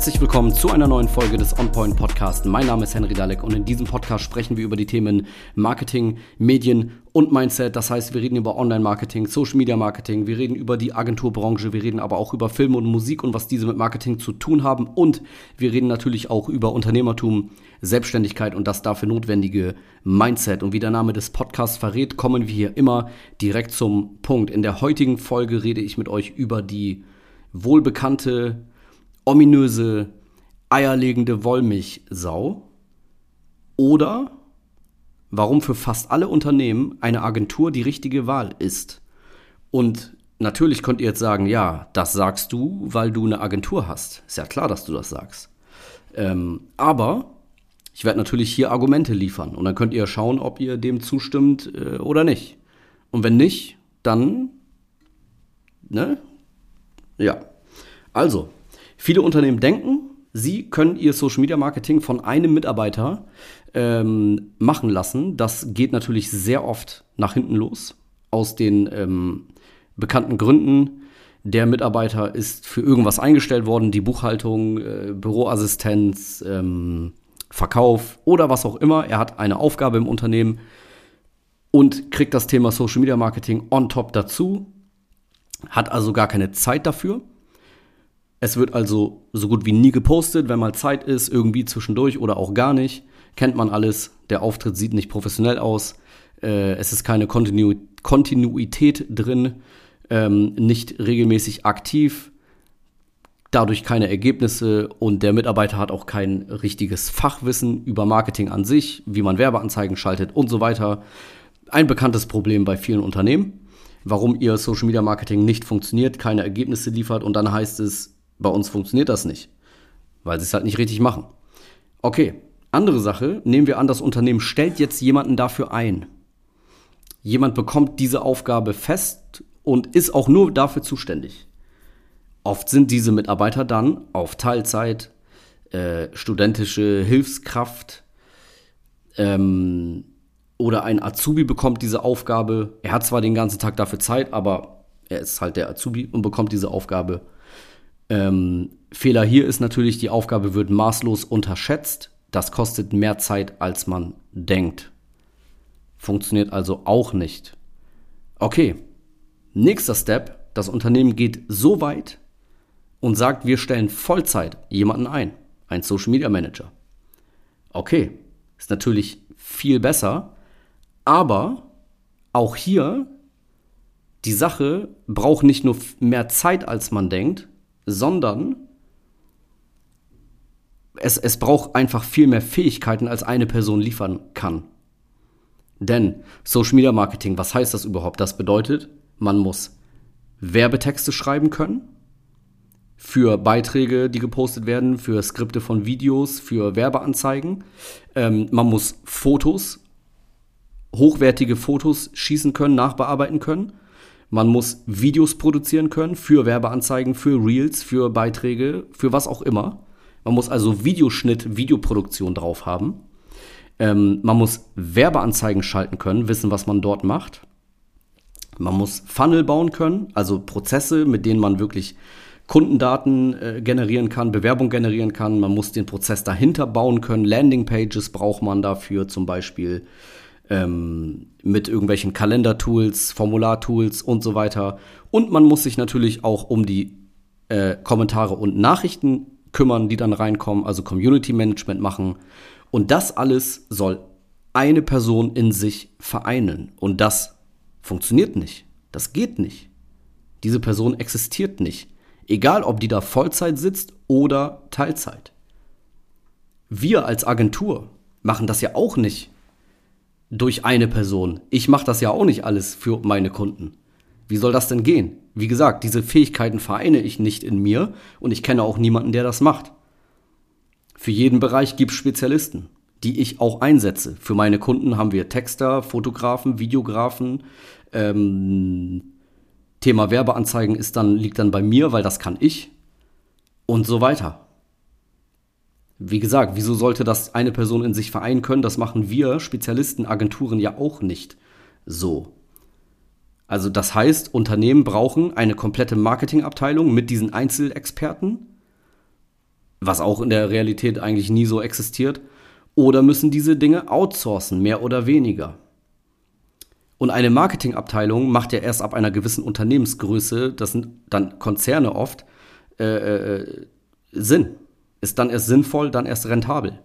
Herzlich willkommen zu einer neuen Folge des OnPoint Podcast. Mein Name ist Henry Dalek und in diesem Podcast sprechen wir über die Themen Marketing, Medien und Mindset. Das heißt, wir reden über Online-Marketing, Social-Media-Marketing, wir reden über die Agenturbranche, wir reden aber auch über Film und Musik und was diese mit Marketing zu tun haben und wir reden natürlich auch über Unternehmertum, Selbstständigkeit und das dafür notwendige Mindset. Und wie der Name des Podcasts verrät, kommen wir hier immer direkt zum Punkt. In der heutigen Folge rede ich mit euch über die wohlbekannte ominöse, eierlegende Wollmilchsau? Oder warum für fast alle Unternehmen eine Agentur die richtige Wahl ist? Und natürlich könnt ihr jetzt sagen, ja, das sagst du, weil du eine Agentur hast. Ist ja klar, dass du das sagst. Ähm, aber ich werde natürlich hier Argumente liefern und dann könnt ihr schauen, ob ihr dem zustimmt äh, oder nicht. Und wenn nicht, dann, ne? Ja. Also, Viele Unternehmen denken, sie können ihr Social Media Marketing von einem Mitarbeiter ähm, machen lassen. Das geht natürlich sehr oft nach hinten los. Aus den ähm, bekannten Gründen. Der Mitarbeiter ist für irgendwas eingestellt worden, die Buchhaltung, äh, Büroassistenz, ähm, Verkauf oder was auch immer. Er hat eine Aufgabe im Unternehmen und kriegt das Thema Social Media Marketing on top dazu, hat also gar keine Zeit dafür es wird also so gut wie nie gepostet, wenn mal Zeit ist, irgendwie zwischendurch oder auch gar nicht. Kennt man alles. Der Auftritt sieht nicht professionell aus. Äh, es ist keine Kontinu Kontinuität drin. Ähm, nicht regelmäßig aktiv. Dadurch keine Ergebnisse und der Mitarbeiter hat auch kein richtiges Fachwissen über Marketing an sich, wie man Werbeanzeigen schaltet und so weiter. Ein bekanntes Problem bei vielen Unternehmen warum ihr Social Media Marketing nicht funktioniert, keine Ergebnisse liefert und dann heißt es, bei uns funktioniert das nicht, weil sie es halt nicht richtig machen. Okay, andere Sache, nehmen wir an, das Unternehmen stellt jetzt jemanden dafür ein. Jemand bekommt diese Aufgabe fest und ist auch nur dafür zuständig. Oft sind diese Mitarbeiter dann auf Teilzeit, äh, studentische Hilfskraft ähm, oder ein Azubi bekommt diese Aufgabe. Er hat zwar den ganzen Tag dafür Zeit, aber er ist halt der Azubi und bekommt diese Aufgabe ähm, Fehler hier ist natürlich, die Aufgabe wird maßlos unterschätzt. Das kostet mehr Zeit, als man denkt. Funktioniert also auch nicht. Okay, nächster Step. Das Unternehmen geht so weit und sagt, wir stellen Vollzeit jemanden ein, ein Social Media Manager. Okay, ist natürlich viel besser, aber auch hier, die Sache braucht nicht nur mehr Zeit, als man denkt, sondern es, es braucht einfach viel mehr Fähigkeiten, als eine Person liefern kann. Denn Social Media Marketing, was heißt das überhaupt? Das bedeutet, man muss Werbetexte schreiben können für Beiträge, die gepostet werden, für Skripte von Videos, für Werbeanzeigen. Ähm, man muss Fotos, hochwertige Fotos schießen können, nachbearbeiten können. Man muss Videos produzieren können für Werbeanzeigen, für Reels, für Beiträge, für was auch immer. Man muss also Videoschnitt, Videoproduktion drauf haben. Ähm, man muss Werbeanzeigen schalten können, wissen, was man dort macht. Man muss Funnel bauen können, also Prozesse, mit denen man wirklich Kundendaten äh, generieren kann, Bewerbung generieren kann. Man muss den Prozess dahinter bauen können. Landingpages braucht man dafür zum Beispiel ähm, mit irgendwelchen Kalendertools, Formulartools und so weiter. Und man muss sich natürlich auch um die äh, Kommentare und Nachrichten kümmern, die dann reinkommen, also Community Management machen. Und das alles soll eine Person in sich vereinen. Und das funktioniert nicht. Das geht nicht. Diese Person existiert nicht. Egal, ob die da Vollzeit sitzt oder Teilzeit. Wir als Agentur machen das ja auch nicht durch eine Person. Ich mache das ja auch nicht alles für meine Kunden. Wie soll das denn gehen? Wie gesagt, diese Fähigkeiten vereine ich nicht in mir und ich kenne auch niemanden, der das macht. Für jeden Bereich gibt es Spezialisten, die ich auch einsetze. Für meine Kunden haben wir Texter, Fotografen, Videografen. Ähm, Thema Werbeanzeigen ist dann, liegt dann bei mir, weil das kann ich. Und so weiter. Wie gesagt, wieso sollte das eine Person in sich vereinen können? Das machen wir Spezialisten, Agenturen ja auch nicht so. Also das heißt, Unternehmen brauchen eine komplette Marketingabteilung mit diesen Einzelexperten was auch in der Realität eigentlich nie so existiert, oder müssen diese Dinge outsourcen, mehr oder weniger. Und eine Marketingabteilung macht ja erst ab einer gewissen Unternehmensgröße, das sind dann Konzerne oft, äh, äh, Sinn. Ist dann erst sinnvoll, dann erst rentabel.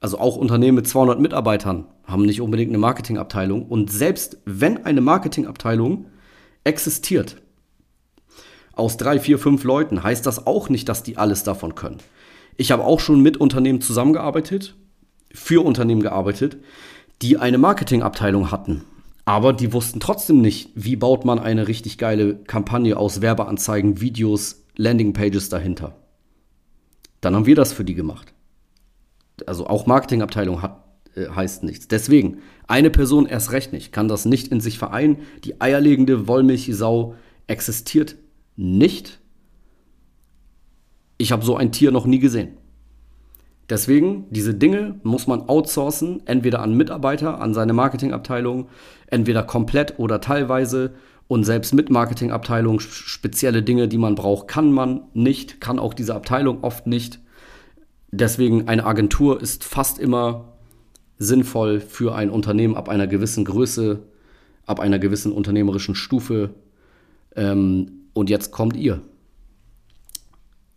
Also auch Unternehmen mit 200 Mitarbeitern haben nicht unbedingt eine Marketingabteilung. Und selbst wenn eine Marketingabteilung existiert, aus drei, vier, fünf Leuten, heißt das auch nicht, dass die alles davon können. Ich habe auch schon mit Unternehmen zusammengearbeitet, für Unternehmen gearbeitet, die eine Marketingabteilung hatten. Aber die wussten trotzdem nicht, wie baut man eine richtig geile Kampagne aus Werbeanzeigen, Videos, Landingpages dahinter. Dann haben wir das für die gemacht. Also auch Marketingabteilung hat, äh, heißt nichts. Deswegen, eine Person erst recht nicht, kann das nicht in sich vereinen. Die eierlegende Wollmilchsau existiert nicht. Ich habe so ein Tier noch nie gesehen. Deswegen, diese Dinge muss man outsourcen, entweder an Mitarbeiter, an seine Marketingabteilung, entweder komplett oder teilweise. Und selbst mit Marketingabteilung spezielle Dinge, die man braucht, kann man nicht, kann auch diese Abteilung oft nicht. Deswegen eine Agentur ist fast immer sinnvoll für ein Unternehmen ab einer gewissen Größe, ab einer gewissen unternehmerischen Stufe. Ähm, und jetzt kommt ihr.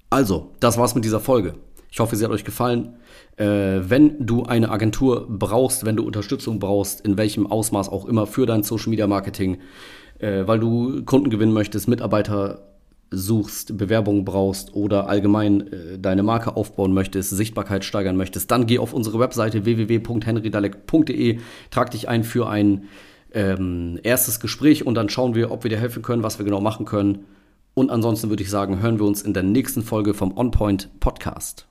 Also, das war's mit dieser Folge. Ich hoffe, sie hat euch gefallen. Äh, wenn du eine Agentur brauchst, wenn du Unterstützung brauchst, in welchem Ausmaß auch immer für dein Social Media Marketing, äh, weil du Kunden gewinnen möchtest, Mitarbeiter suchst, Bewerbungen brauchst oder allgemein äh, deine Marke aufbauen möchtest, Sichtbarkeit steigern möchtest, dann geh auf unsere Webseite www.henrydalek.de, trag dich ein für ein ähm, erstes Gespräch und dann schauen wir, ob wir dir helfen können, was wir genau machen können. Und ansonsten würde ich sagen, hören wir uns in der nächsten Folge vom OnPoint Podcast.